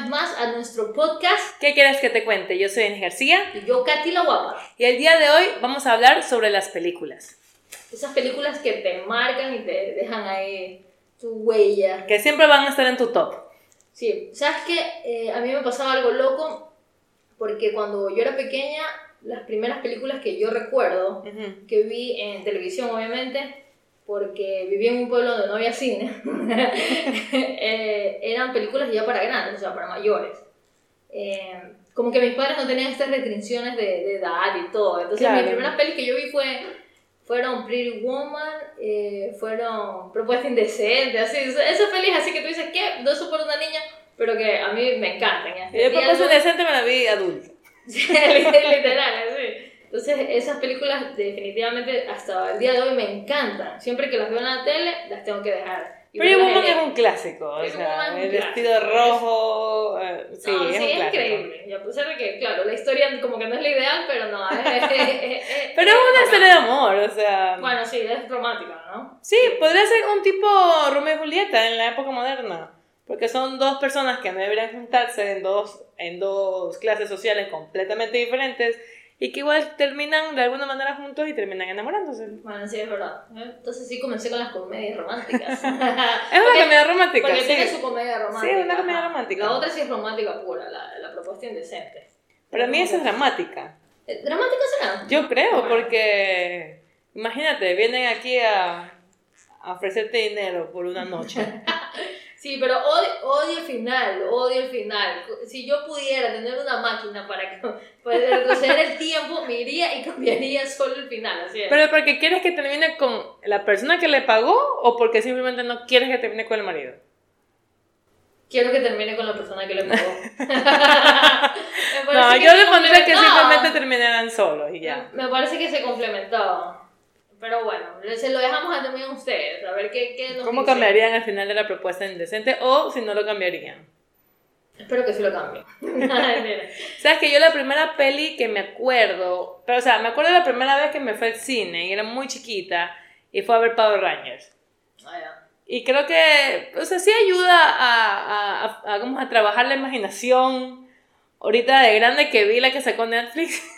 vez más a nuestro podcast. ¿Qué quieres que te cuente? Yo soy Denis García. Y yo, Katy la Guapa. Y el día de hoy vamos a hablar sobre las películas. Esas películas que te marcan y te dejan ahí tu huella. Que siempre van a estar en tu top. Sí, ¿sabes qué? Eh, a mí me pasaba algo loco porque cuando yo era pequeña, las primeras películas que yo recuerdo, que vi en televisión obviamente, porque vivía en un pueblo donde no había cine, eh, eran películas ya para grandes, o sea, para mayores. Eh, como que mis padres no tenían estas restricciones de, de edad y todo. Entonces, mis primeras pelis que yo vi fue, fueron Pretty Woman, eh, fueron Propuesta Indecente, así, esas pelis así que tú dices, ¿qué? No por una niña, pero que a mí me encantan. Y Propuesta Indecente me la vi adulta. literal. Entonces, esas películas definitivamente hasta el día de hoy me encantan. Siempre que las veo en la tele, las tengo que dejar. Pero Woman es un clásico, o sea, el vestido rojo, eh, sí, no, es sí, un es clásico. increíble. Y a pesar de que, claro, la historia como que no es la ideal, pero no, es, Pero es una historia de amor, o sea... Bueno, sí, es romántica, ¿no? Sí, podría ser un tipo Romeo y Julieta en la época moderna. Porque son dos personas que no deberían juntarse en dos, en dos clases sociales completamente diferentes y que igual terminan de alguna manera juntos y terminan enamorándose. Bueno, sí, es verdad. Entonces sí comencé con las comedias románticas. es una comedia romántica. Porque sí. tiene su comedia romántica. Sí, una comedia romántica. La otra sí es romántica pura, la, la propuesta indecente. Para mí esa es dramática. ¿Dramática será? Yo creo, porque imagínate, vienen aquí a, a ofrecerte dinero por una noche. Sí, pero odio, odio el final, odio el final. Si yo pudiera tener una máquina para, para retroceder el tiempo, me iría y cambiaría solo el final. Así es. ¿Pero porque quieres que termine con la persona que le pagó o porque simplemente no quieres que termine con el marido? Quiero que termine con la persona que le pagó. no, yo le pondría que simplemente terminaran solos y ya. Me parece que se complementaban. Pero bueno, se lo dejamos a también a ustedes, a ver qué, qué nos ¿Cómo dicen. cambiarían al final de la propuesta indecente o si no lo cambiarían? Espero que sí lo cambien. Sabes que yo la primera peli que me acuerdo, pero o sea, me acuerdo la primera vez que me fue al cine y era muy chiquita y fue a ver Power Rangers. Ah. Y creo que, o sea, sí ayuda a, a, a, a, a trabajar la imaginación. Ahorita de grande que vi la que sacó Netflix.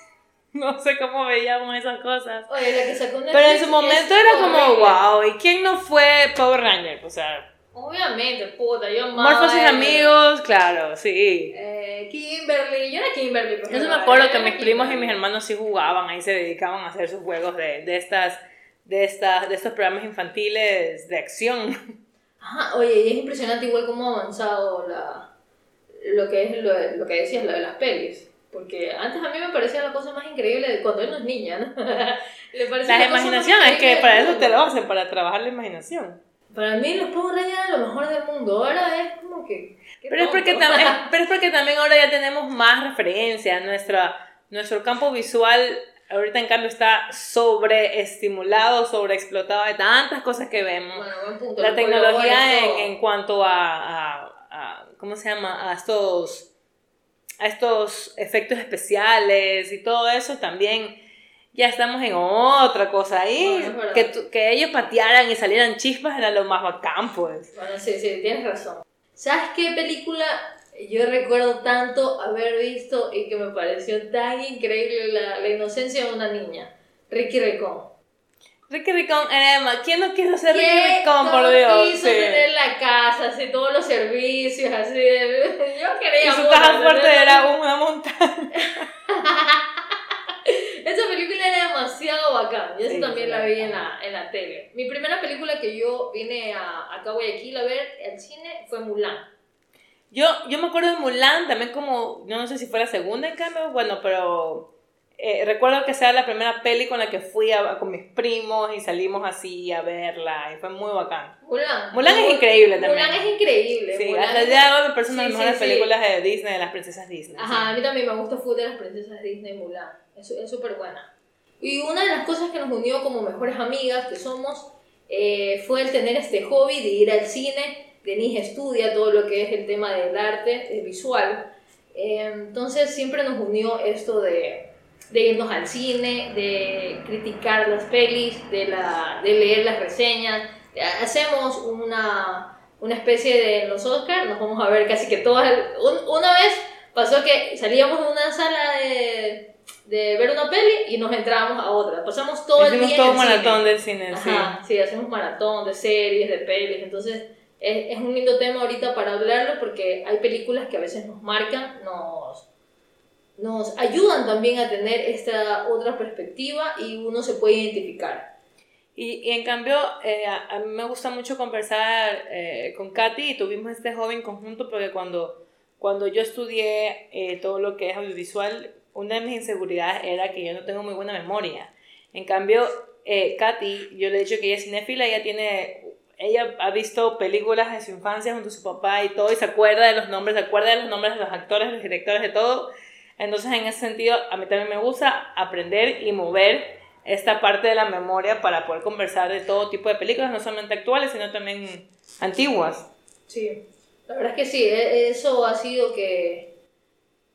No sé cómo veíamos esas cosas. Oye, la que sacó Netflix Pero en su momento era como, wow, ¿y quién no fue Power Ranger? O sea, Obviamente, puta, yo amaba Morphos y el- amigos, claro, sí. Eh, Kimberly, yo era Kimberly. Yo me acuerdo que mis primos y mis hermanos sí jugaban, ahí se dedicaban a hacer sus juegos de, de estas, de estas, de estos programas infantiles de acción. Ajá, oye, y es impresionante igual cómo ha avanzado la, lo que es lo, lo que decías, lo de las pelis. Porque antes a mí me parecía la cosa más increíble cuando uno es niña, ¿no? Le parecía La más imaginación, es que para eso te lo hacen, para trabajar la imaginación. Para mí los Power Rangers eran lo mejor del mundo. Ahora es como que... Pero es, porque también, pero es porque también ahora ya tenemos más referencias, nuestra, nuestro campo visual ahorita en cambio está sobreestimulado, sobreexplotado de tantas cosas que vemos. Bueno, buen punto. la tecnología en, en cuanto a, a- a- ¿cómo se llama? A estos, estos efectos especiales y todo eso también ya estamos en otra cosa ahí. Bueno, que, que ellos patearan y salieran chispas era lo más bacán, pues. Bueno, sí, sí, tienes razón. ¿Sabes qué película yo recuerdo tanto haber visto y que me pareció tan increíble la, la inocencia de una niña? Ricky Ricón. Ricky Ricón, Emma, ¿quién no quiso ser Ricky ¿Quién Ricón, por Dios? quiso Sí. tener la casa, así, todos los servicios, así. Yo quería... Y su caja fuerte era una montaña. Esa película era demasiado bacán. Yo Sí, también la vi en la, en la tele. Mi primera película que yo vine a, acá a Guayaquil a ver al cine fue Mulan. Yo, yo me acuerdo de Mulan, también como, yo no sé si fue la segunda en cambio, bueno, pero eh, recuerdo que sea la primera peli con la que fui a- con mis primos y salimos así a verla y fue muy bacán. Mulan. Mulan es increíble también. Mulan es increíble. Sí, Mulan hasta el es- día de hoy me parecen una de Sí, las mejores sí, sí. películas de Disney, de las princesas Disney. Ajá, a mí también me gusta full de las princesas Disney Mulan. Es es súper buena. Y una de las cosas que nos unió como mejores amigas que somos eh, fue el tener este hobby de ir al cine. Denise estudia todo lo que es el tema del arte eh, visual. Eh, entonces siempre nos unió esto de, de irnos al cine, de criticar las pelis, de, la, de leer las reseñas. Eh, Hacemos una, una especie de los Oscars, nos vamos a ver casi que todas. una vez pasó que salíamos de una sala de, de ver una peli y nos entrábamos a otra. Pasamos todo el día. todo maratón del cine, Ajá, sí. hacemos maratón de series, de pelis. Entonces, es, es, un lindo tema ahorita para hablarlo porque hay películas que a veces nos marcan, nos, nos ayudan también a tener esta otra perspectiva y uno se puede identificar. Y, en cambio, eh, a, mí me gusta mucho conversar eh, con Katy y tuvimos este joven conjunto porque cuando, cuando yo estudié eh, todo lo que es audiovisual, una de mis inseguridades era que yo no tengo muy buena memoria. En cambio, Katy, yo le he dicho que ella es cinéfila, ella tiene ella ha visto películas de su infancia junto a su papá y todo, y se acuerda de los nombres, se acuerda de los nombres de los actores, de los directores, de todo. Entonces, en ese sentido, a mí también me gusta aprender y mover esta parte de la memoria para poder conversar de todo tipo de películas, no solamente actuales, sino también antiguas. Sí, la verdad es que sí, e-, eso ha sido que,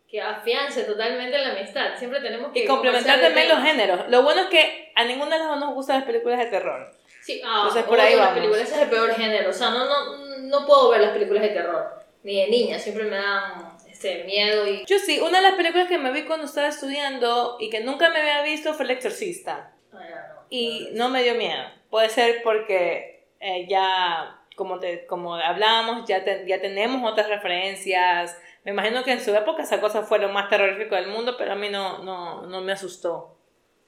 que afiance totalmente la amistad. Siempre tenemos que... Y complementar también los géneros. Lo bueno es que a ninguno de los dos nos gustan las películas de terror. Sí, ah, Entonces, por ahí las películas es el peor género. O sea, no, no, no puedo ver las películas de terror. Ni de niña, siempre me dan este, miedo y... Yo sí, una de las películas que me vi cuando estaba estudiando y que nunca me había visto fue El Exorcista. Ah, y no me dio miedo. Puede ser porque eh, ya, como, te, como hablábamos, ya, ya tenemos otras referencias. Me imagino que en su época esa cosa fue lo más terrorífico del mundo, pero a mí no, no, no me asustó.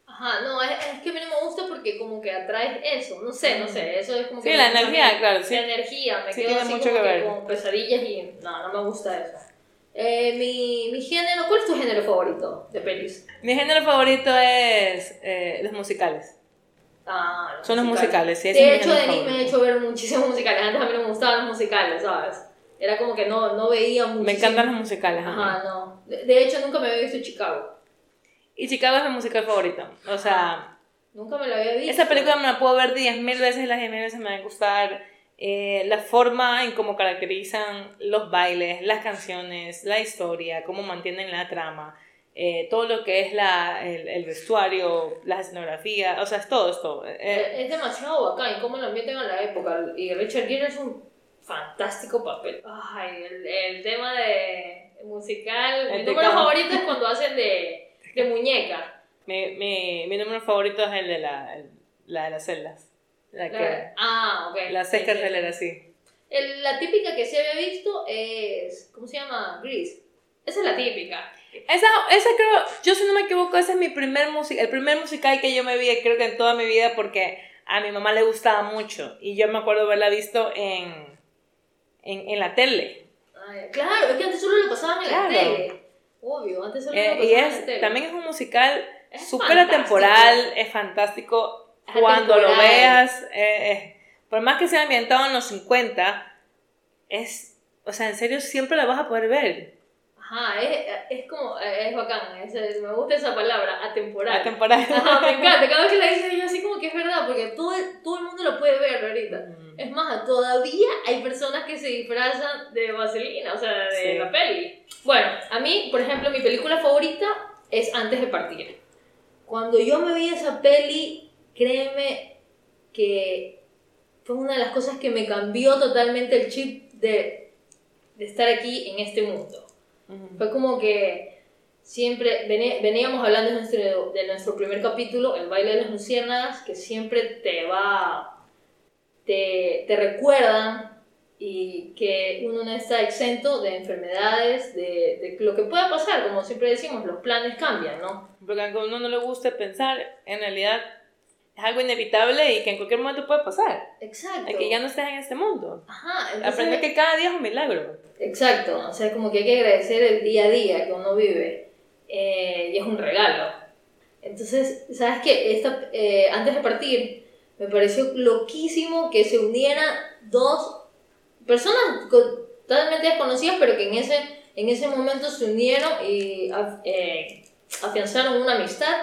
Ajá, no, es, es, que a mí no me gusta porque como que atraes eso, no sé, no sé, eso es como sí, la energía, claro, sí. La energía, me quedo así mucho como que, con pesadillas y no, no me gusta eso. Eh, mi, mi género, ¿cuál es tu género favorito de pelis? Mi género favorito es eh, los musicales. Ah, los Son los musicales, sí. De hecho, de mí me he hecho ver muchísimos musicales. Antes a mí no me gustaban los musicales, ¿sabes? Era como que no, no veía mucho. Me encantan los musicales. Ajá, no. De, de, hecho, nunca me había visto Chicago. Y Chicago es mi musical favorito. O sea. Nunca me la había visto. Esa película me la puedo ver 10.000 veces y las 10.000 veces me va a gustar. Eh, la forma en cómo caracterizan los bailes, las canciones, la historia, cómo mantienen la trama, eh, todo lo que es la, el, el, vestuario, la escenografía, o sea, es todo esto. Eh, es demasiado bacán y cómo lo ambientan a la época. Y Richard Gere es un fantástico papel. Ay, el, el tema de musical. mi número favorito es cuando hacen de de muñeca. Mi, mi, mi número favorito es el de la, la de las celdas. La que, ah, ok. La sí, era así. El, la típica que se había visto es. ¿Cómo se llama? Grease. Esa es la típica. Esa, esa creo, yo si no me equivoco, ese es mi primer musical, el primer musical que yo me vi, creo que en toda mi vida, porque a mi mamá le gustaba mucho. Y yo me acuerdo haberla visto en, en, en la tele. Ay, claro, es que antes solo lo pasaban en la tele. Obvio, antes solo eh, Y es, también es un musical súper atemporal, es fantástico. Cuando lo veas, eh, eh, por más que sea ambientado en los 50, es, o sea, en serio siempre la vas a poder ver. Ajá, es, es como, es bacán, es, me gusta esa palabra, atemporal. Atemporal. Ajá, me encanta, cada vez que la dices yo así como que es verdad, porque todo, todo el mundo lo puede ver ahorita. Mm. Es más, todavía hay personas que se disfrazan de vaselina, o sea, de la peli. Bueno, a mí, por ejemplo, mi película favorita es Antes de partir. Cuando yo me vi esa peli, créeme que fue una de las cosas que me cambió totalmente el chip de, de estar aquí en este mundo. Fue como que siempre veníamos hablando de nuestro, de nuestro primer capítulo, El baile de las luciérnagas, que siempre te va, te, te recuerdan y que uno no está exento de enfermedades, de, de, lo que pueda pasar, como siempre decimos, los planes cambian, ¿no? Porque aunque a uno no le guste pensar, en realidad es algo inevitable y que en cualquier momento puede pasar. Exacto. que ya no estés en este mundo. Ajá. Entonces, Aprende que cada día es un milagro. Exacto. O sea, como que hay que agradecer el día a día que uno vive. Eh, y es un regalo. Entonces, ¿sabes qué? Esta, eh, antes de partir, me pareció loquísimo que se unieran dos personas totalmente desconocidas, pero que en ese, en ese momento se unieron y eh, afianzaron una amistad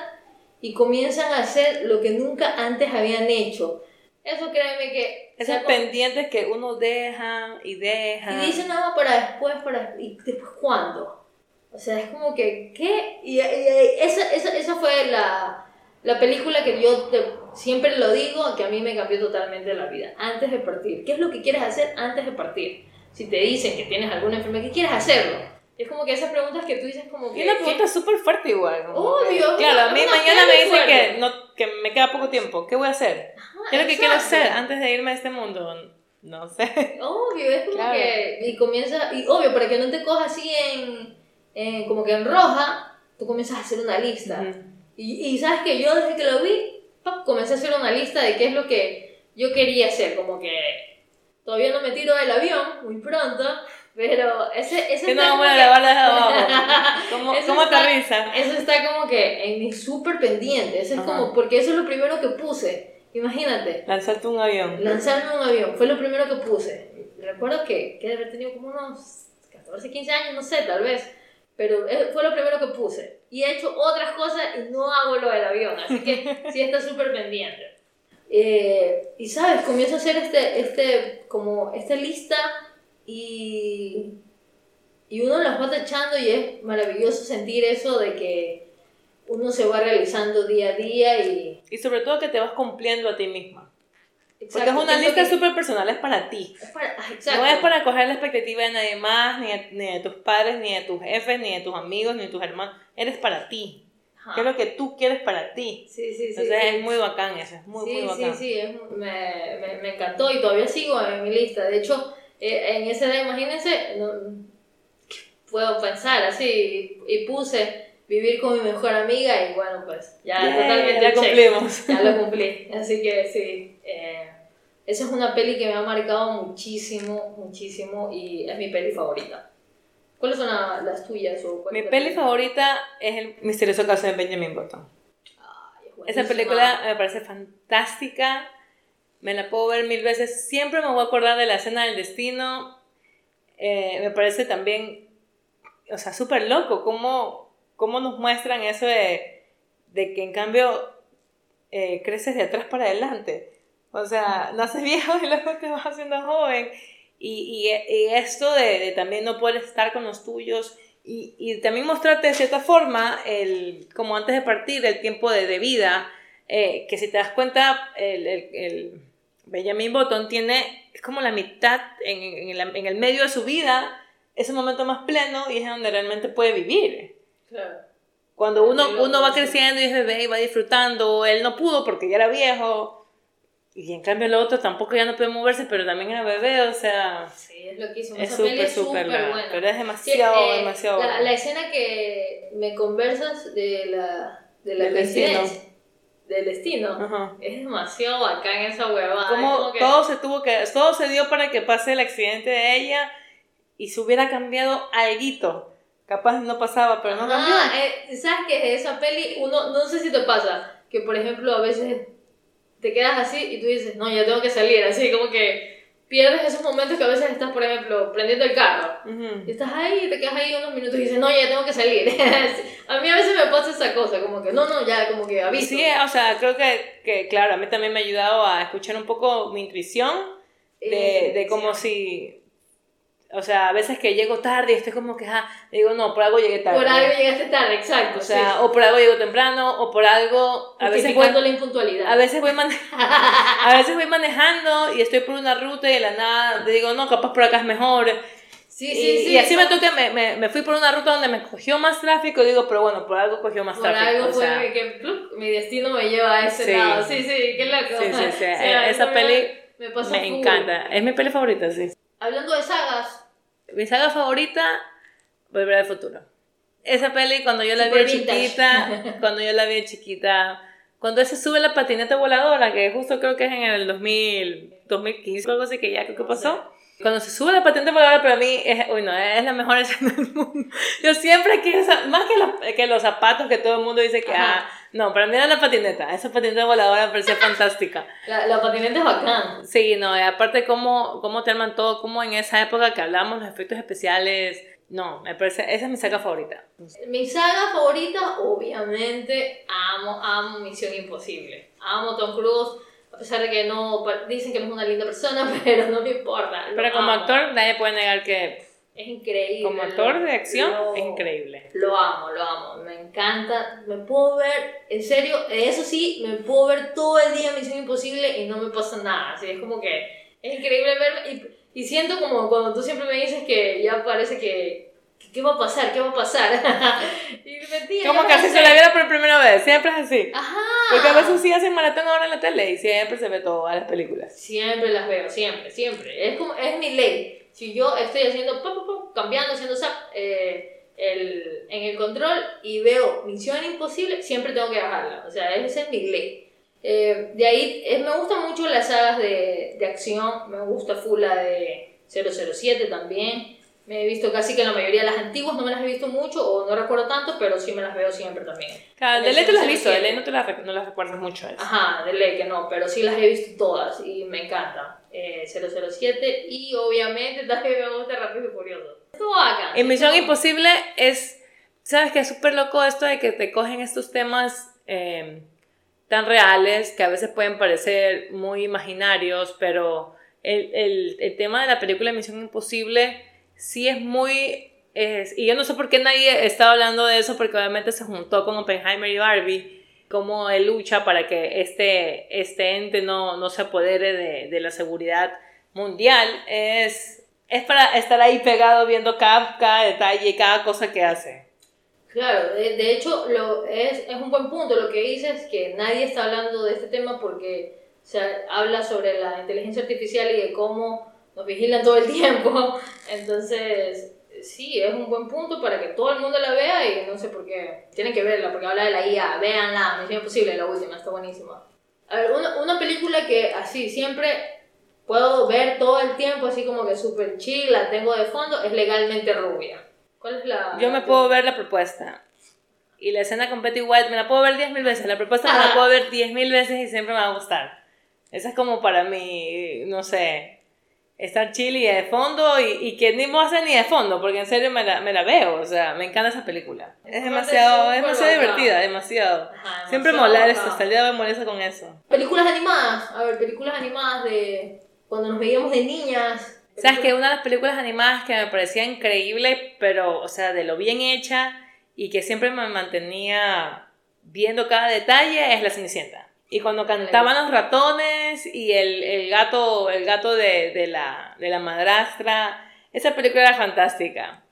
y comienzan a hacer lo que nunca antes habían hecho. Eso créeme que... Esos pendientes que uno deja y deja. Y dice nada para después, para... ¿Y después cuándo? O sea, es como que, ¿qué? Y, esa, esa, esa, fue la, la película que yo te siempre lo digo, que a mí me cambió totalmente la vida. Antes de partir, ¿qué es lo que quieres hacer antes de partir? Si te dicen que tienes alguna enfermedad, ¿qué quieres hacerlo? Es como que esas preguntas que tú dices como que... Y una pregunta súper fuerte igual. Obvio. claro, a mí mañana me dicen que, no, que me queda poco tiempo. ¿Qué voy a hacer? ¿Qué es lo que quiero hacer antes de irme a este mundo? No sé. Obvio, es como que... Y comienza... Y obvio, para que no te cojas así en, en... Como que en roja, tú comienzas a hacer una lista. y, y sabes que yo desde que lo vi, comencé a hacer una lista de qué es lo que yo quería hacer. Como que... Todavía no me tiro del avión, muy pronto pero ese, ese que no vamos a grabar desde abajo. ¿Cómo, ¿cómo aterriza? Eso está como que en mi súper pendiente. Eso es como, porque eso es lo primero que puse. Imagínate. Lanzarte un avión. Lanzarme un avión. Fue lo primero que puse. Recuerdo que, que haber tenido como unos 14, 15 años, no sé, tal vez. Pero fue lo primero que puse. Y he hecho otras cosas y no hago lo del avión. Así que sí está súper pendiente. Eh, y sabes, comienzo a hacer este, este, como esta lista y, y uno las va tachando y es maravilloso sentir eso de que uno se va realizando día a día y... Y sobre todo que te vas cumpliendo a ti misma. Porque es una lista súper personal, es para ti. no es para coger la expectativa de nadie más, ni de, ni de, tus padres, ni de tus jefes, ni de tus amigos, ni de tus hermanos. Eres para ti. ¿Qué es lo que tú quieres para ti? Sí, sí, sí. Entonces es muy bacán eso, es muy, muy bacán. Sí, sí, sí, me, me, me, encantó y todavía sigo en mi lista. De hecho, eh, en esa edad, imagínense, no, puedo pensar así, y puse vivir con mi mejor amiga y bueno, pues ya totalmente ya cumplimos. Ya lo cumplí, así que sí. Eh, esa es una peli que me ha marcado muchísimo, muchísimo y es mi peli favorita. ¿Cuáles son las tuyas? O mi peli favorita es El misterioso caso de Benjamin Button. Esa película me parece fantástica me la puedo ver mil veces, siempre me voy a acordar de la escena del destino, eh, me parece también, o sea, súper loco, cómo, cómo nos muestran eso de, de que en cambio eh, creces de atrás para adelante, o sea, naces viejo y luego te vas haciendo joven, y, y, esto de, de, también no poder estar con los tuyos, y, y, también mostrarte de cierta forma, el, como antes de partir, el tiempo de, de vida, eh, que si te das cuenta, el, el Benjamin Button tiene, es como la mitad en, en, el, en, el, medio de su vida, ese momento más pleno y es donde realmente puede vivir. Claro. Cuando uno, uno va creciendo y es bebé y va disfrutando, él no pudo porque ya era viejo, y en cambio el otro tampoco ya no puede moverse, pero también era bebé, o sea... Sí, es loquísimo. Es súper, súper buena. Pero es demasiado, eh, demasiado la, la, escena que me conversas de la, de la del destino. Es demasiado bacán esa huevada. Como, todo se tuvo que, todo se dio para que pase el accidente de ella y se hubiera cambiado algo. Capaz no pasaba, pero no cambió. Eh, ¿Sabes que esa peli, uno, no sé si te pasa, que por ejemplo a veces te quedas así y tú dices, no, ya tengo que salir, así como que pierdes esos momentos que a veces estás, por ejemplo, prendiendo el carro. Y estás ahí te quedas ahí unos minutos y dices, no, ya tengo que salir. a mí a veces me pasa esa cosa, como que, no, no, ya, como que aviso. Sí, o sea, creo que, que, claro, a mí también me ha ayudado a escuchar un poco mi intuición de, de como si o sea, a veces que llego tarde y estoy como que, ah, digo, no, por algo llegué tarde. Por algo llegaste tarde, exacto. O sea, o por algo llego temprano, o por algo... A veces voy, la impuntualidad. A veces, voy a veces voy manejando y estoy por una ruta y de la nada digo, no, capaz por acá es mejor. Sí, sí, sí. Y así me toqué, me, me, me, fui por una ruta donde me cogió más tráfico, digo, pero bueno, por algo cogió más tráfico. Por algo fue que mi destino me lleva a ese lado. Sí, sí, qué loco. Sí, sí, sí. Esa peli me, me encanta. Es mi peli favorita, sí. Hablando de sagas, mi saga favorita, Volver al futuro. Esa peli cuando yo la vi chiquita, cuando yo la vi chiquita, cuando se sube la patineta voladora, que justo creo que es en el 2000, 2015, algo así que ya creo que pasó. Cuando se sube la patineta voladora para mí es, uy, no, es la mejor escena del mundo. Yo siempre quiero, más que, los, que los zapatos que todo el mundo dice que, ah, no, para mí era la patineta, esa patineta voladora me parecía fantástica. La, la, patineta es bacán. Sí, no, y aparte cómo, cómo te arman todo, como en esa época que hablamos, los efectos especiales, no, me parece, esa es mi saga favorita. Mi saga favorita, obviamente, amo, amo Misión Imposible. Amo Tom Cruise, a pesar de que no, dicen que no es una linda persona, pero no me importa. Pero como actor, nadie puede negar que Es increíble. Como actor de acción, Lo- es increíble. Lo amo, lo amo, me encanta. Me puedo ver, en serio, eso sí, me puedo ver todo el día Misión Imposible y no me pasa nada. Así es como que es increíble verme y, y siento como cuando tú siempre me dices que ya parece que. ¿Qué va a pasar? ¿Qué va a pasar? y mentira. Como ¿qué que así se la viera por primera vez, siempre es así. Ajá. Porque a veces sí hacen maratón ahora en la tele y siempre se ve todas las películas. Siempre las veo, siempre, siempre. Es como, es mi ley. Si yo estoy haciendo, pa, pa, pa, cambiando, haciendo zap, eh, el, en el control y veo Misión Imposible, siempre tengo que bajarla. O sea, esa es mi ley. Eh, de ahí, me gustan mucho las sagas de, de acción, me gusta full la de 007 también. Me he visto casi que la mayoría de las antiguas, no me las he visto mucho o no recuerdo tanto, pero sí me las veo siempre también. Claro, de ley te las has visto, de 007. ley no te las, no las recuerdas mucho. eso. Ajá, de ley que no, pero sí las he visto todas y me encanta. Eh, 007 y obviamente también me gusta Rápido y Furioso. Estuvo acá. En Misión Imposible es, ¿sabes qué? Es súper loco esto de que te cogen estos temas eh, tan reales que a veces pueden parecer muy imaginarios, pero el, el, el tema de la película Misión Imposible sí es muy... es- y yo no sé por qué nadie está hablando de eso, porque obviamente se juntó con Oppenheimer y Barbie, cómo él lucha para que este, este ente no, no se apodere de, de la seguridad mundial. Es, es para estar ahí pegado viendo cada, cada detalle cada cosa que hace. Claro, de, hecho lo, es, es un buen punto lo que dices, que nadie está hablando de este tema porque se habla sobre la inteligencia artificial y de cómo nos vigilan todo el tiempo. Entonces, sí, es un buen punto para que todo el mundo la vea y no sé por qué. Tienen que verla porque habla de la IA. Véanla, Misión Imposible, la última, está buenísima. A ver, una, una película que así siempre puedo ver todo el tiempo, así como que súper chill, la tengo de fondo, es Legalmente Rubia. ¿Cuál es la...? Yo me puedo ver la propuesta. Y la escena con Betty White me la puedo ver 10.000 veces. La propuesta me la puedo ver 10.000 veces y siempre me va a gustar. Esa es como para mí, no sé, estar chill y de fondo y, y que ni me hacer ni de fondo, porque en serio me la, me la veo. O sea, me encanta esa película. Es demasiado, es demasiado divertida, demasiado. Ajá, Siempre demasiado molesta, hasta el día de hoy molesta con eso. Películas animadas, a ver, películas animadas de cuando nos veíamos de niñas. ¿Sabes que Una de las películas animadas que me parecía increíble, pero, o sea, de lo bien hecha y que siempre me mantenía viendo cada detalle es La Cenicienta. Y cuando cantaban los ratones y el, el gato, el gato de, de la, de la madrastra, esa película era fantástica.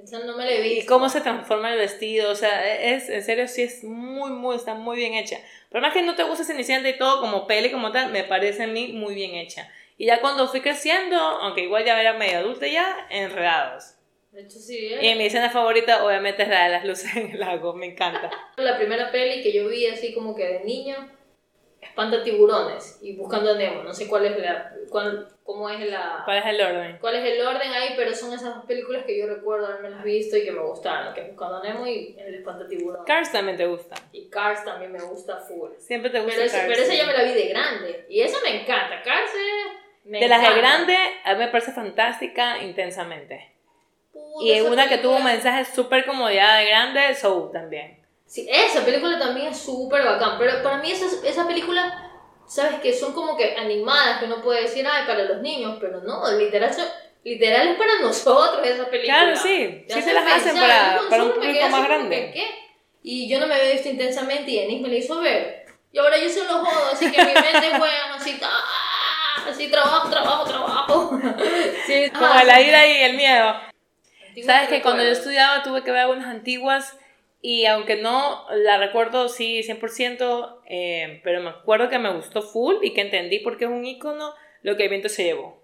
Esa no me la he visto. Y cómo se transforma el vestido, o sea, es, en serio, sí es muy, muy, está muy bien hecha. Por más que no te guste Cenicienta y todo, como peli, como tal, me parece a mí muy bien hecha. Y ya cuando fui creciendo, aunque igual ya era medio adulta ya, enredados. De hecho, sí, Y ¿eh? mi escena favorita, obviamente, es la de las luces en el lago, me encanta. La primera peli que yo vi así como que de niño, Espanta tiburones y Buscando a Nemo. No sé cuál es la, cuál, cómo es la, ¿Cuál es el orden? cuál es el orden ahí, pero son esas dos películas que yo recuerdo haberme las visto y que me gustaron, que es Buscando a Nemo y El Espanta tiburones. Cars también te gusta. Y Cars también me gusta full. Siempre te gusta Pero, esa, Cars. pero esa sí. ya me la vi de grande. Y esa me encanta. Cars eh, me De las de encanta. grande, a mí me parece fantástica intensamente. Puta, Y una que tuvo un mensaje súper como ya de grande, Soul también. Sí, esa película también es súper bacán. Pero para mí esa, esa película, sabes que son como que animadas, que uno puede decir, ay, para los niños. Pero no, literal, son- literal es para nosotros esa película. Claro, sí. Sí se las hacen para, para un público más grande. ¿qué? Y yo no me había visto intensamente y Denise me la hizo ver. Y ahora yo se lo jodo, así que mi mente juega así, ¡ah! así trabajo, trabajo, trabajo. Sí, Como ah, la ira y el miedo. Sabes que cuando yo estudiaba tuve que ver algunas antiguas y aunque no la recuerdo sí 100%, eh, pero me acuerdo que me gustó full y que entendí porque es un icono lo que el viento se llevó.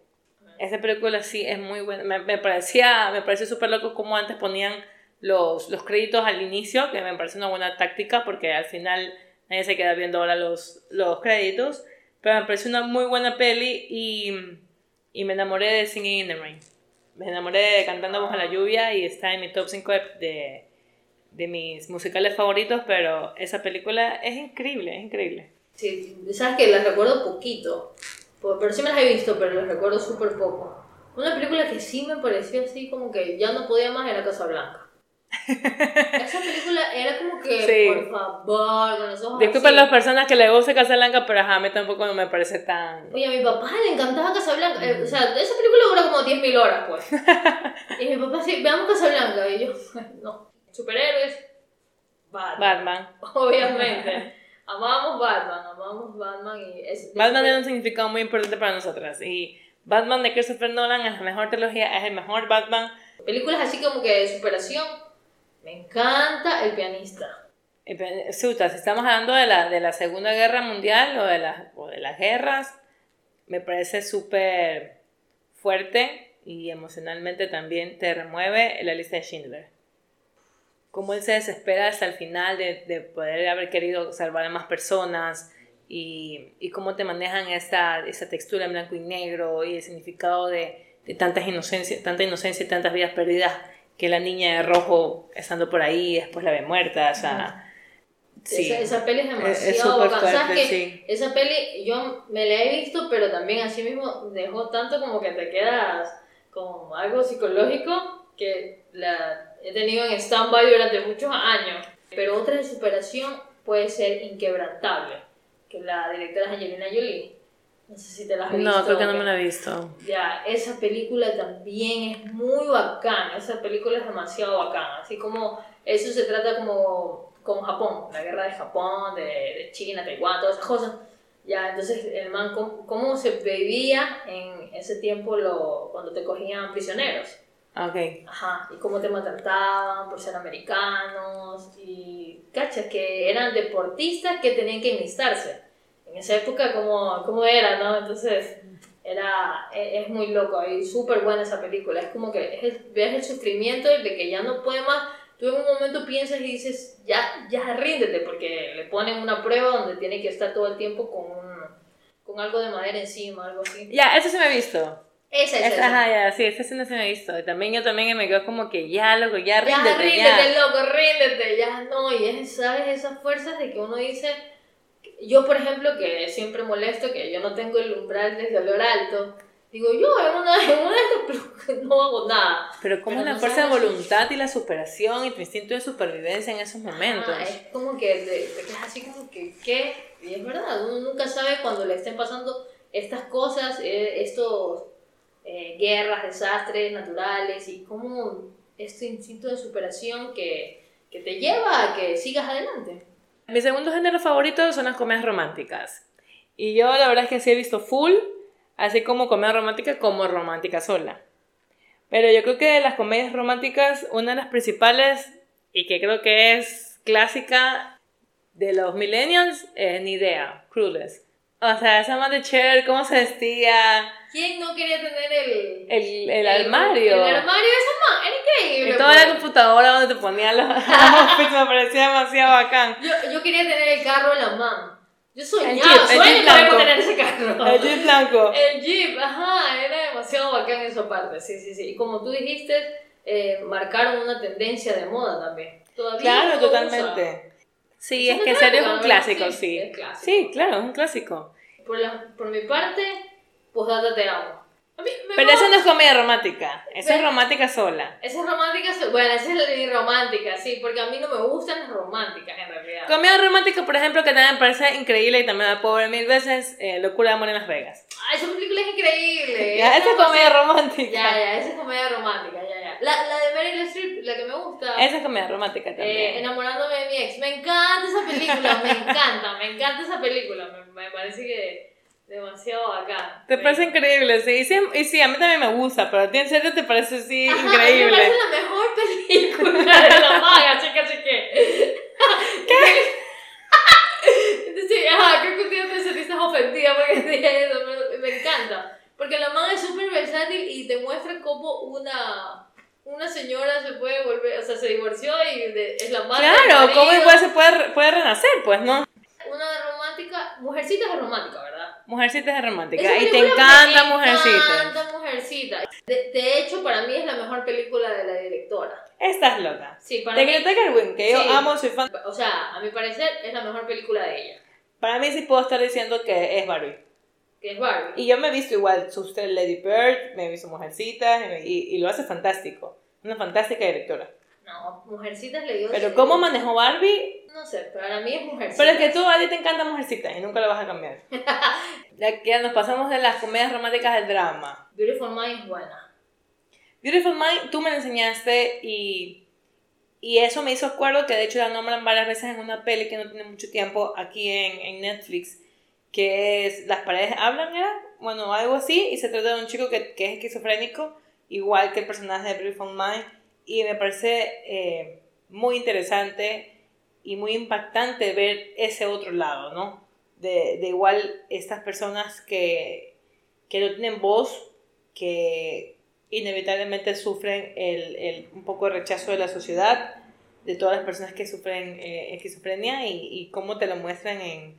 Esa película sí es muy buena. Me, me parecía me pareció súper loco como antes ponían los, los créditos al inicio, que me parece una buena táctica porque al final nadie se queda viendo ahora los, los créditos. Pero me pareció una muy buena peli y, y me enamoré de Singing in the Rain. Me enamoré de Cantando bajo la lluvia y está en mi top 5 de, de, de mis musicales favoritos, pero esa película es increíble, es increíble. Sí, sabes que las recuerdo poquito. Po- Pero sí me las he visto, pero las recuerdo súper poco. Una película que sí me pareció así como que ya no podía más era Casa Blanca. Esa película era como que, Sí. por favor, con los ojos Disculpen así. las personas que les guste Casablanca, pero ajá, a mí tampoco me parece tan... Oye, a mi papá le encantaba Casablanca. eh, o sea, esa película dura como 10.000 horas, pues. y mi papá sí, veamos Casablanca. Y yo, no. Superhéroes, Batman. Batman. Obviamente. amamos Batman, amamos Batman y es... Batman tiene un significado muy importante para nosotras. Y Batman de Christopher Nolan es la mejor trilogía, es el mejor Batman. Películas así como que de superación. Me encanta El pianista. Suta, si estamos hablando de la, de la Segunda Guerra Mundial o de, las o de las guerras, me parece súper fuerte y emocionalmente también te remueve la lista de Schindler. Cómo él se desespera hasta el final de, de poder haber querido salvar a más personas y, y cómo te manejan esta, esa textura en blanco y negro y el significado de, de tantas inocencia, tanta inocencia y tantas vidas perdidas que la niña de rojo estando por ahí después la ve muerta, o sea... Sí. Esa, esa peli es Es- demasiado es. ¿Sabes fuerte, sí. Esa peli yo me la he visto, pero también así mismo dejó tanto como que te quedas como algo psicológico que la he tenido en stand-by durante muchos años. Pero otra de superación puede ser Inquebrantable, que la directora es Angelina Jolie. No sé si te la has visto. No, creo que no me la he visto. Ya, esa película también es muy bacana, esa película es demasiado bacana, así como eso se trata como con Japón, la guerra de Japón, de, de China, Taiwán, todas esas cosas. Ya, entonces el man, cómo, cómo se vivía en ese tiempo lo, cuando te cogían prisioneros. Ok. Ajá, y cómo te maltrataban por ser americanos y, cachas, que eran deportistas que tenían que enlistarse. En esa época, ¿cómo, cómo era, no? Entonces, era, e- es, muy loco y súper buena esa película. Es como que es el- ves el sufrimiento de que ya no puede más. Tú en un momento piensas y dices, ya, ya ríndete, porque le ponen una prueba donde tiene que estar todo el tiempo con, un, con algo de madera encima, algo así. Ya, eso sí me he visto. Esa es Esa, ajá, ya, sí, esa no se me. Y también yo también me quedo como que ya, loco, ya Ya, ríndete, ríndete, ya. loco, ríndete, ya no, y es, ¿sabes? Esas fuerzas de que uno dice, yo por ejemplo, que siempre molesto, que yo no tengo el umbral del dolor alto, digo, yo en una, en una de estas no hago nada. Pero como la no fuerza de voluntad y la superación y tu instinto de supervivencia en esos momentos. Ah, es como que te quedas así como que, ¿qué? Y es verdad, uno nunca sabe cuando le estén pasando estas cosas, eh, estos eh, guerras, desastres naturales y cómo este instinto de superación que, que te lleva a que sigas adelante. Mi segundo género favorito son las comedias románticas. Y yo la verdad es que sí he visto full, así como comedia romántica como romántica sola. Pero yo creo que de las comedias románticas, una de las principales, y que creo que es clásica de los millennials, es Ni Idea. O sea, esa más de Cher, cómo se vestía, ¿Quién no quería tener el, el, el armario. El armario esa man, era increíble. Y toda la pues. computadora donde te ponían los outfits me parecía demasiado bacán. yo, yo quería tener el carro de la man. Yo El soñaba, Jeep, el Jeep con blanco. tener ese carro. El jeep blanco. El Jeep, ajá, era demasiado bacán esa parte, sí, sí, sí. Y como tú dijiste, eh, marcaron una tendencia de moda también. Todavía Claro, no totalmente. Sí, es que en serio es un clásico, Sí, sí. es clásico. Sí, claro, es un clásico. Por, la, por mi parte, postdata te amo. Mí Pero gusta- no es comedia romántica, eso es romántica sola. Esa es romántica, bueno, esa es la romántica, sí, porque a mí no me gustan las románticas en realidad. Comedia romántica, por ejemplo, que también me parece increíble y también la puedo ver mil veces, eh, Locura de Amor en Las Vegas. Ah, esa película es increíble. Ya, esa es comedia romántica. Ya, ya, esa es comedia romántica, ya, ya. La, la de Meryl Streep, la que me gusta. Esa es comedia romántica eh, también. enamorándome de mi ex. Me encanta esa película, me encanta, me encanta esa película. Me, me parece que demasiado bacán. Te parece increíble, sí. Y, sí. y sí, a mí también me gusta, pero a ti en serio te parece sí Ajá, increíble. Me parece la mejor película de la maga, así que, así que. ¿Qué? sí, ajá, creo que un día sentiste ofendida porque dije eso, me, me encanta. Porque la maga es súper versátil y te muestra cómo una, una señora se puede volver, o sea, se divorció y de- es la madre. Claro, cómo igual se puede, puede renacer, pues, ¿no? Una romántica, Mujercitas es romántica, ¿verdad? Mujercita es romántica. Y te encanta me Mujercita. encanta Mujercita. De, de hecho, para mí es la mejor película de la directora. Estás loca. Sí, para De mí. Greta Gerwig, que yo Sí. amo, soy fan. O sea, a mi parecer es la mejor película de ella, Para mí sí puedo estar diciendo que es Barbie. que es Barbie. Y yo me he visto igual, su usted Lady Bird, me he visto Mujercitas y, y- y lo hace fantástico. Una fantástica directora. No, Mujercitas le dio... Pero ¿cómo manejó Barbie? No sé, para mí es Mujercitas. Pero es que tú, a ti te encanta Mujercitas y nunca lo vas a cambiar. ya que nos pasamos de las comedias románticas al drama. Beautiful Mind es buena. Beautiful Mind, tú me la enseñaste y, y eso me hizo acuerdo que de hecho la nombran varias veces en una peli que no tiene mucho tiempo aquí en, en Netflix, que es Las paredes hablan, ¿era? Bueno, algo así, y se trata de un chico que, que es esquizofrénico, igual que el personaje de Beautiful Mind, y me parece eh, muy interesante y muy impactante ver ese otro lado, ¿no? De, de igual estas personas que, que no tienen voz, que inevitablemente sufren el, el, un poco de rechazo de la sociedad, de todas las personas que sufren eh, esquizofrenia y, y, cómo te lo muestran en,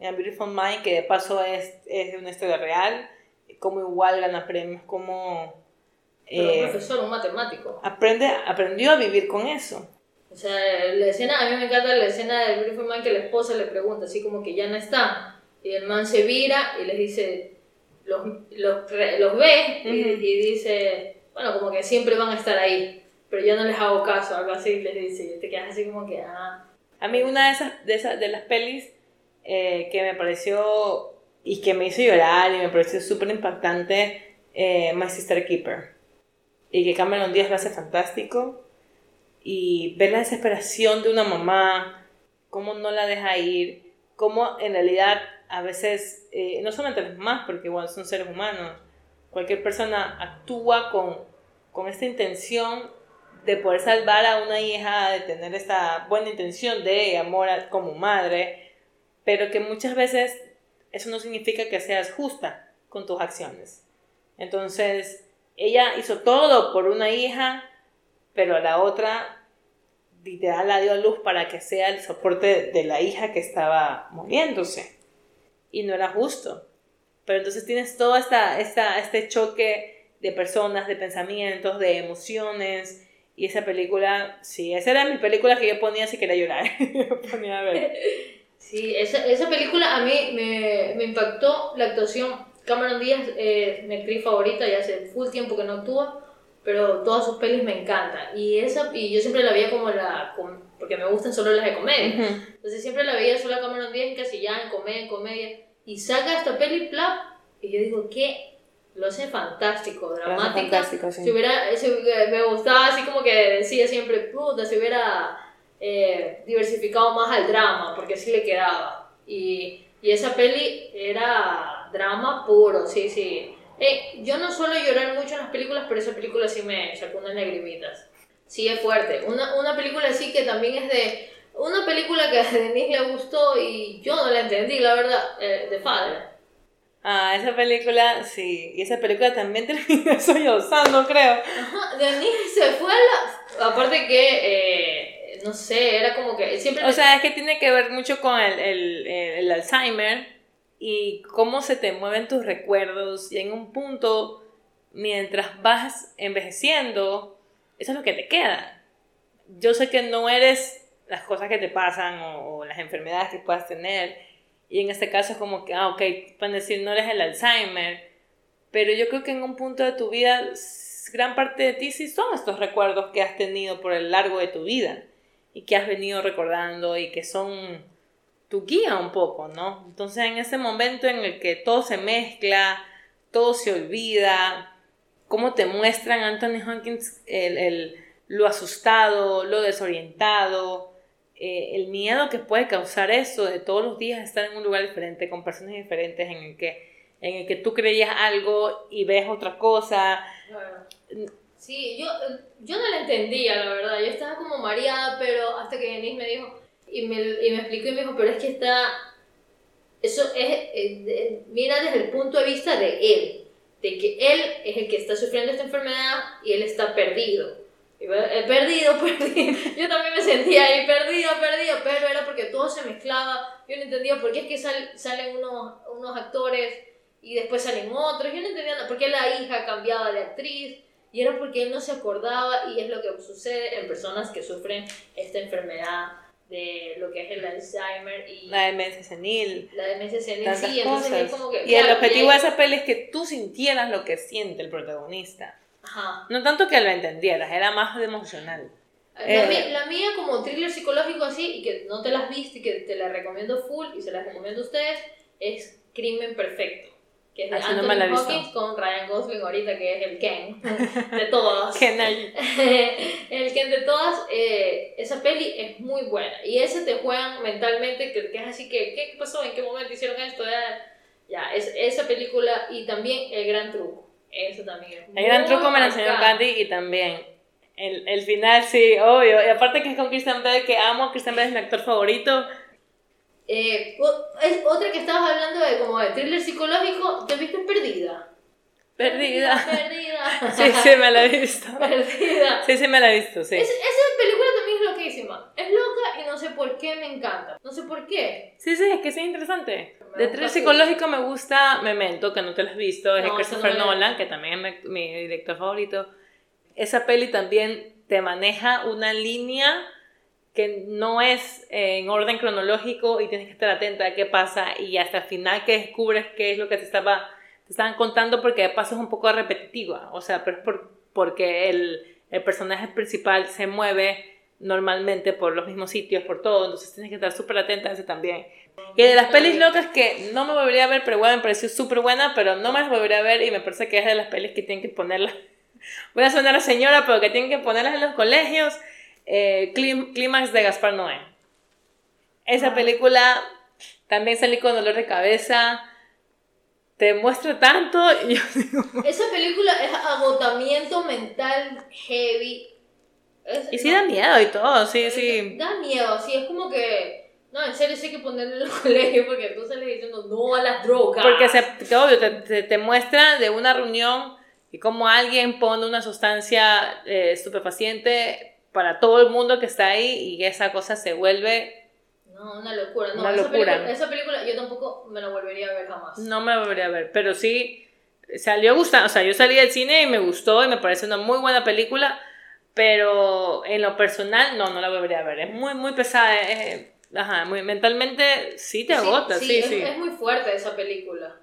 A Beautiful Mind, que de paso es, es una historia real, como igual gana premios, como... Pero un profesor, un matemático. Aprende, aprendió a vivir con eso. O sea, la escena, a mí me encanta la escena del Beautiful Man que la esposa le pregunta, así como que ya no está. Y el man se vira y les dice, los, los, los ve y, uh -huh. y, dice, bueno, como que siempre van a estar ahí, pero yo no les hago caso, algo así les dice. Y te quedas así como que, ah. A mí una de esas, de, esas, de las pelis eh, que me pareció y que me hizo llorar y me pareció súper impactante, eh, My Sister Keeper. Y que Cameron Díaz lo hace fantástico y ver la desesperación de una mamá, cómo no la deja ir, cómo en realidad a veces, eh, no solamente las mamás, porque igual son seres humanos, cualquier persona actúa con, con esta intención de poder salvar a una hija, de tener esta buena intención de amor como madre, pero que muchas veces eso no significa que seas justa con tus acciones. Entonces, ella hizo todo por una hija, pero la otra literal la dio a luz para que sea el soporte de la hija que estaba muriéndose. Y no era justo. Pero entonces tienes todo esta, esta, este choque de personas, de pensamientos, de emociones. Y esa película, sí, esa era mi película que yo ponía si quería llorar. yo ponía a ver. Sí, esa, esa película a mí me, me impactó la actuación. Cameron Díaz es mi actriz favorita, ya hace full tiempo que no actúa pero todas sus pelis me encantan. Y, esa, y yo siempre la veía como la. porque me gustan solo las de comedia. Uh -huh. Entonces siempre la veía solo a Cameron Díaz casi ya en comedia, en comedia. Y saca esta peli, plap. Y yo digo, ¿qué? Lo hace fantástico, dramática. Fantástico, sí. Si hubiera, si, me gustaba así como que decía siempre, puta, si hubiera eh, diversificado más al drama, porque así le quedaba. Y, y esa peli era drama puro, sí, sí. Eh, yo no suelo llorar mucho en las películas, pero esa película sí me sacó unas lagrimitas. Sí, es fuerte. Una, una película así que también es de... Una película que a Denise le gustó y yo no la entendí, la verdad, eh, de Father. Ah, esa película, sí. Y esa película también terminó sollozando, creo. Ajá, Denise se fue a la... Aparte que... Eh, no sé, era como que siempre... O sea, es que tiene que ver mucho con el, el, el Alzheimer y cómo se te mueven tus recuerdos y en un punto, mientras vas envejeciendo, eso es lo que te queda. Yo sé que no eres las cosas que te pasan o, las enfermedades que puedas tener y en este caso es como que, ah, ok, pueden decir no eres el Alzheimer, pero yo creo que en un punto de tu vida, gran parte de ti sí son estos recuerdos que has tenido por el largo de tu vida y que has venido recordando y que son tu guía un poco, ¿no? Entonces en ese momento en el que todo se mezcla, todo se olvida, cómo te muestran Anthony Hopkins el, el, lo asustado, lo desorientado, eh, el miedo que puede causar eso de todos los días estar en un lugar diferente, con personas diferentes, en el que, en el que tú creías algo y ves otra cosa. Bueno. Sí, yo, yo no la entendía, la verdad. Yo estaba como mareada, pero hasta que Denise me dijo, y me, y me explicó y me dijo, pero es que está, eso es, eh, mira desde el punto de vista de él, de que él es el que está sufriendo esta enfermedad y él está perdido. He perdido, perdido. Yo también me sentía ahí, perdido, perdido, pero era porque todo se mezclaba. Yo no entendía por qué es que sal, salen unos, unos actores y después salen otros. Yo no entendía por qué la hija cambiaba de actriz. Y era porque él no se acordaba y es lo que sucede en personas que sufren esta enfermedad de lo que es el Alzheimer y la demencia senil. La demencia senil, sí, entonces es como que... Y claro, el objetivo de esa peli es que tú sintieras lo que siente el protagonista. Ajá. No tanto que lo entendieras, era más emocional. La, Eh. mi- la mía como thriller psicológico así, y que no te las viste y que te la recomiendo full, y se las recomiendo a ustedes, es Crimen Perfecto. Que es de Así Anthony. Hopkins con Ryan Gosling ahorita, que es el Ken de todas. Nadie- el Ken de todas, eh, esa peli es muy buena. Y ese te juegan mentalmente, que, que es así que, ¿qué pasó? ¿En qué momento hicieron esto? Ya, ya, es, esa película y también El Gran Truco. Eso también es El gran truco me lo enseñó. Candy y también el, el final, sí, obvio. Y aparte que es con Christian Bale, que amo, Christian Bale es mi actor favorito. Eh, es otra que estabas hablando de como de thriller psicológico, ¿te viste Perdida? Perdida. Perdida. Sí, sí, me la he visto. Perdida. Sí, sí, me la he visto, sí. Es- esa película también es loquísima. Es loca y no sé por qué me encanta. No sé por qué. Sí, sí, es que es interesante. Me De thriller psicológico me gusta Memento, que no te lo has visto, es de No, esa Christopher no Nolan, que también es mi, mi director favorito. Esa peli también te maneja una línea que no es eh, en orden cronológico y tienes que estar atenta a qué pasa y hasta el final que descubres qué es lo que te estaba te estaban contando porque de paso es un poco repetitiva, o sea, pero es por, porque el, el personaje principal se mueve normalmente por los mismos sitios, por todo, entonces tienes que estar súper atenta a eso también. Y de las pelis locas que no me volvería a ver, pero igual me pareció súper buena, pero no me las volvería a ver y me parece que es de las pelis que tienen que ponerlas. Voy a sonar a señora, pero que tienen que ponerlas en los colegios. Eh, Clí- Clímax de Gaspar Noé. Esa Ah. película también salí con dolor de cabeza. Te muestra tanto. y yo digo, Esa película es agotamiento mental heavy. Es- y sí no, da miedo y todo, sí, sí. Da miedo, sí, es como que. No, en serio, sí hay que ponerlo en los colegios porque tú sales diciendo no a las drogas. Porque se, que obvio, te, te- te muestra de una reunión y cómo alguien pone una sustancia eh, estupefaciente para todo el mundo que está ahí y esa cosa se vuelve, No, una locura. No, Una esa, locura. Película, esa película yo tampoco me la volvería a ver jamás. no me volvería a ver, pero sí salió gustando, o sea, yo salí del cine y me gustó y me parece una muy buena película, pero en lo personal no, no la volvería a ver, es muy, muy pesada, es- ajá, muy, mentalmente sí te agota, sí, es, sí. es muy fuerte esa película.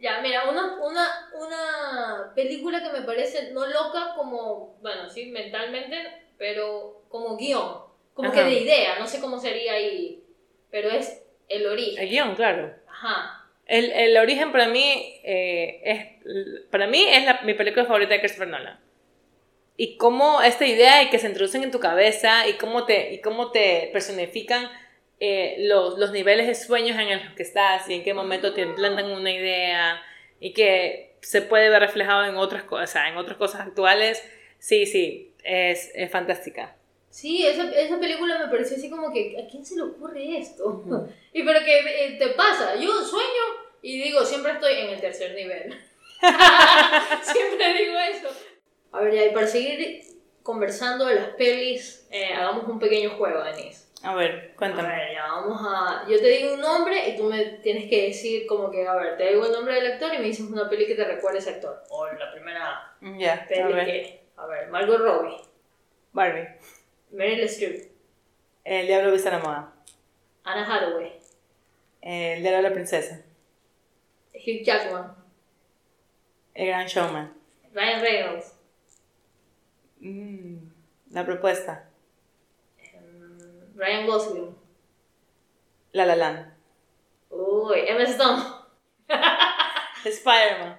Ya, mira, una, una, una película que me parece no loca como, bueno, sí, mentalmente, pero como guion, como Ajá. que de idea, no sé cómo sería ahí, pero es el origen. El guion, claro. Ajá. El, el origen para mí eh, es para mí es la- mi película favorita de Christopher Nolan. Y cómo esta idea y que se introducen en tu cabeza y cómo te, y cómo te personifican eh, los, los niveles de sueños en los que estás y en qué momento te implantan una idea y que se puede ver reflejado en otras cosas, en otras cosas actuales. Sí, sí, es, es fantástica. Sí, esa, esa película me pareció así como que, ¿a quién se le ocurre esto? Y pero que eh, te pasa, yo sueño y digo, siempre estoy en el tercer nivel. siempre digo eso. A ver, ya, y para seguir conversando de las pelis, eh, hagamos un pequeño juego, Denise. A ver, A cuéntame. ver, ya, vamos a... Yo te digo un nombre y tú me tienes que decir como que, a ver, te digo el nombre del actor y me dices una peli que te recuerda a ese actor. O la primera Ya, a peli que... A ver, Margot Robbie, Barbie. Meryl Streep, El diablo viste la moda. Anna Hathaway, El diablo de la princesa. Hugh Jackman, El gran showman. Ryan Reynolds, Mm, la propuesta. mm, Ryan Gosling, La La Land. uy, Emma Stone, Spider-Man.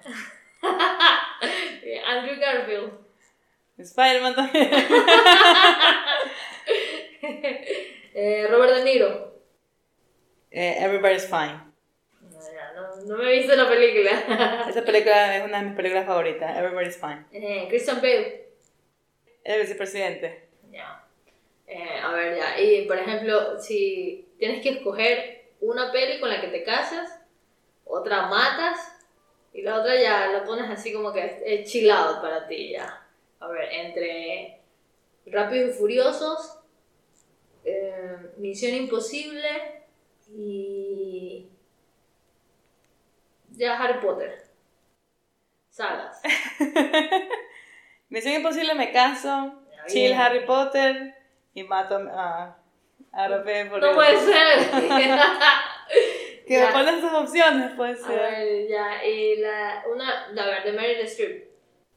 eh, Andrew Garfield, Spider-Man también. eh, Robert De Niro. Eh, Everybody's Fine. No, no, me he visto la película. Esa película es una de mis películas favoritas. Everybody's Fine. Eh, Christian Bale. El vicepresidente. Ya. Eh, a ver, ya. Y por ejemplo, si tienes que escoger una peli con la que te casas, otra matas y la otra ya la pones así como que es, es chill out para ti ya. A ver, entre Rápidos y Furiosos, eh, Misión Imposible y. Ya Harry Potter. Sagas. Misión Imposible me caso. Chill. Harry Potter. Y mato a. A Rafael por No eso. puede ser. Que me ponen sus opciones, puede A ser. ver, ya, y la, una, a ver, de Meryl Streep.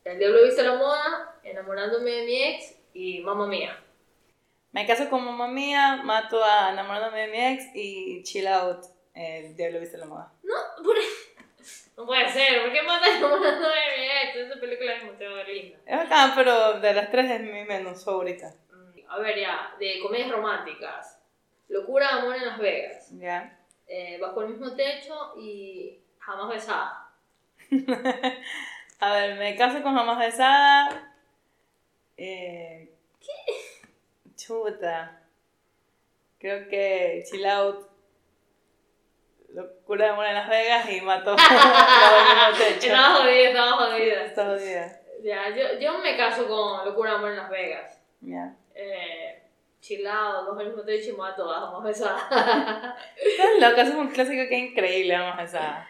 El diablo viste la moda, enamorándome de mi ex y mamá mía. Me caso con mamá mía, mato a enamorándome de mi ex y chill out. El diablo viste la moda. No, por... no puede ser. ¿Por qué matas enamorando de mi ex? Esa película es demasiado linda. Es bacán, pero de las tres es mi menos favorita. Mm, A ver, ya, de comedias románticas. Locura de amor en Las Vegas. Ya. Eh, bajo el mismo techo y jamás besada. A ver, me caso con jamás besada. Eh, ¿Qué? Chuta. Creo que chill out. Locura de amor en Las Vegas y el mismo techo. Estaba jodida, estaba jodida. Está jodida. Ya, yo, yo me caso con Locura de amor en Las Vegas. Ya. Eh, chilado, bajo el mismo techo y mato a jamás besada. Estás loca, es un clásico que es increíble, besada.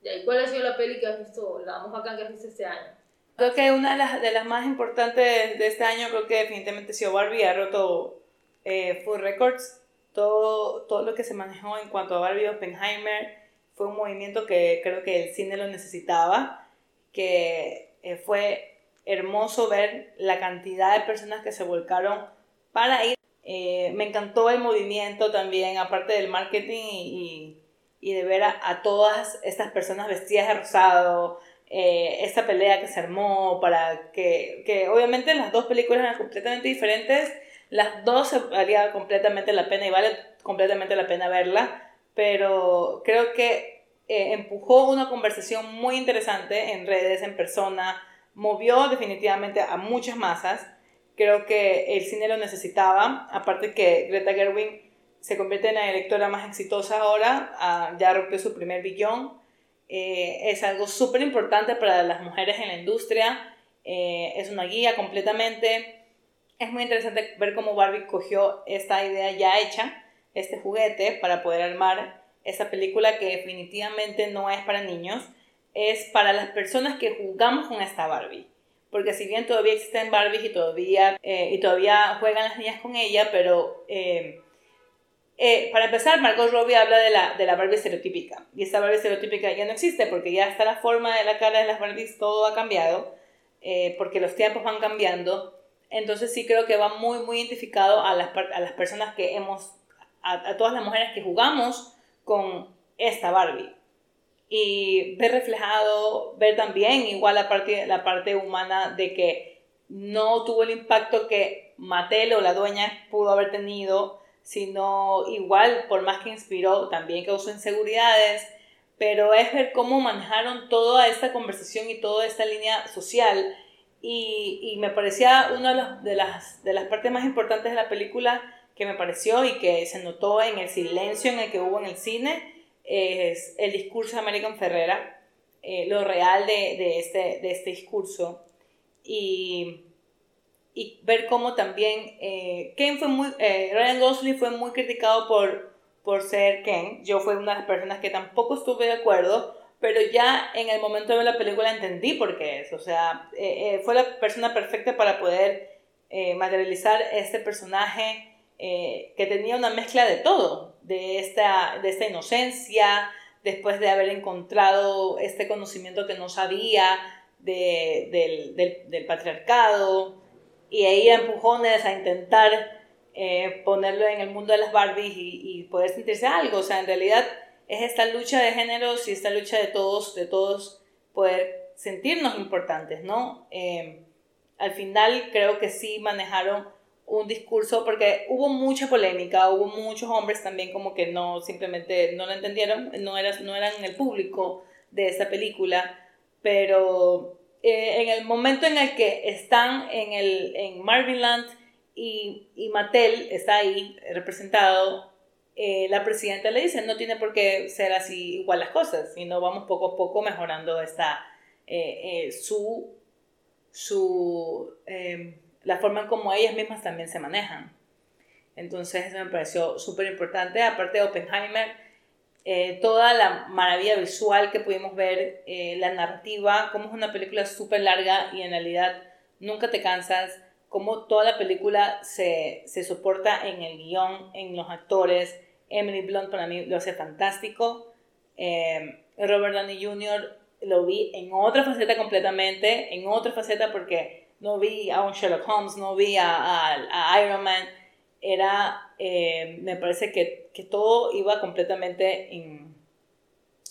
Ya, ¿Y cuál ha sido la peli que has visto, la más bacán que has visto este año? Creo que una de las, de las más importantes de este año, creo que definitivamente sido Barbie, ha roto eh, full records. Todo, todo lo que se manejó en cuanto a Barbie Oppenheimer fue un movimiento que creo que el cine lo necesitaba, que eh, fue hermoso ver la cantidad de personas que se volcaron para ir. Eh, me encantó el movimiento también, aparte del marketing y, y, y de ver a, a, todas estas personas vestidas de rosado, eh, esta pelea que se armó para que, que obviamente las dos películas eran completamente diferentes, las dos valía completamente la pena y vale completamente la pena verla, pero creo que eh, empujó una conversación muy interesante en redes, en persona, movió definitivamente a muchas masas, creo que el cine lo necesitaba, aparte que Greta Gerwig se convierte en la directora más exitosa ahora, uh, ya rompió su primer billón, eh, es algo súper importante para las mujeres en la industria, eh, es una guía completamente, es muy interesante ver cómo Barbie cogió esta idea ya hecha, este juguete, para poder armar esa película que definitivamente no es para niños, es para las personas que jugamos con esta Barbie. Porque si bien todavía existen Barbies y todavía, eh, y todavía juegan las niñas con ella, pero eh, para empezar, Margot Robbie habla de la, de la Barbie estereotípica. Y esta Barbie estereotípica ya no existe porque ya está la forma de la cara de las Barbies, todo ha cambiado, porque los tiempos van cambiando. Entonces sí creo que va muy, muy identificado a las, a las personas que hemos, a, a todas las mujeres que jugamos con esta Barbie y ver reflejado, ver también igual la parte, la parte humana de que no tuvo el impacto que Mattel o la dueña pudo haber tenido, sino igual, por más que inspiró, también causó inseguridades, pero es ver cómo manejaron toda esta conversación y toda esta línea social. Y, y me parecía una de las, de, las, de las partes más importantes de la película que me pareció y que se notó en el silencio en el que hubo en el cine, es el discurso de American Ferrera, eh, lo real de, de, este, de este discurso y, y ver cómo también eh, Ken fue muy, eh, Ryan Gosling fue muy criticado por, por ser Ken, yo fui una de las personas que tampoco estuve de acuerdo, pero ya en el momento de ver la película entendí por qué es, o sea, eh, fue la persona perfecta para poder materializar este personaje que tenía una mezcla de todo, de esta, de esta inocencia, después de haber encontrado este conocimiento que no sabía de, del, del, del, patriarcado, y ahí a empujones a intentar eh, ponerlo en el mundo de las Barbies y, y, poder sentirse algo. O sea, en realidad es esta lucha de géneros y esta lucha de todos, de todos poder sentirnos importantes, ¿no? Eh, al final creo que sí manejaron un discurso, porque hubo mucha polémica, hubo muchos hombres también como que no, simplemente no lo entendieron, no, era, no eran el público de esta película, pero eh, en el momento en el que están en, el, en Marvinland y, y Mattel está ahí representado, eh, la presidenta le dice, no tiene por qué ser así igual las cosas, sino vamos poco a poco mejorando esta, eh, su, su la forma en como ellas mismas también se manejan. Entonces eso me pareció súper importante. Aparte de Oppenheimer, eh, toda la maravilla visual que pudimos ver, eh, la narrativa, como es una película súper larga y en realidad nunca te cansas, cómo toda la película se, se soporta en el guion, en los actores. Emily Blunt para mí lo hace fantástico. Eh, Robert Downey Jr. lo vi en otra faceta completamente, en otra faceta porque no vi a un Sherlock Holmes, no vi a Iron Man era, eh, me parece que, que, todo iba completamente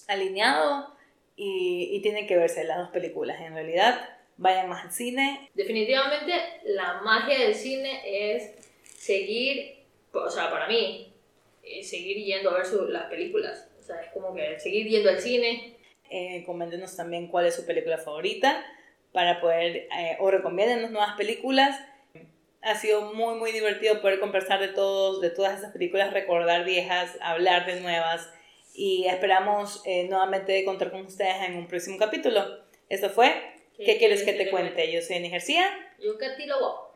alineado y, y tienen que verse las dos películas. En realidad, vayan más al cine. Definitivamente la magia del cine es seguir, o sea, para mí, seguir yendo a ver las películas. O sea, es como que seguir yendo al cine. Eh, coméntenos también cuál es su película favorita para poder, eh, o recomiéndenos nuevas películas. Ha sido muy, muy divertido poder conversar de todos, de todas esas películas, recordar viejas, hablar de nuevas y esperamos eh, nuevamente contar con ustedes en un próximo capítulo. Esto fue ¿Qué, quieres que te cuente? Yo soy Eni García. Yo Katy Lobo.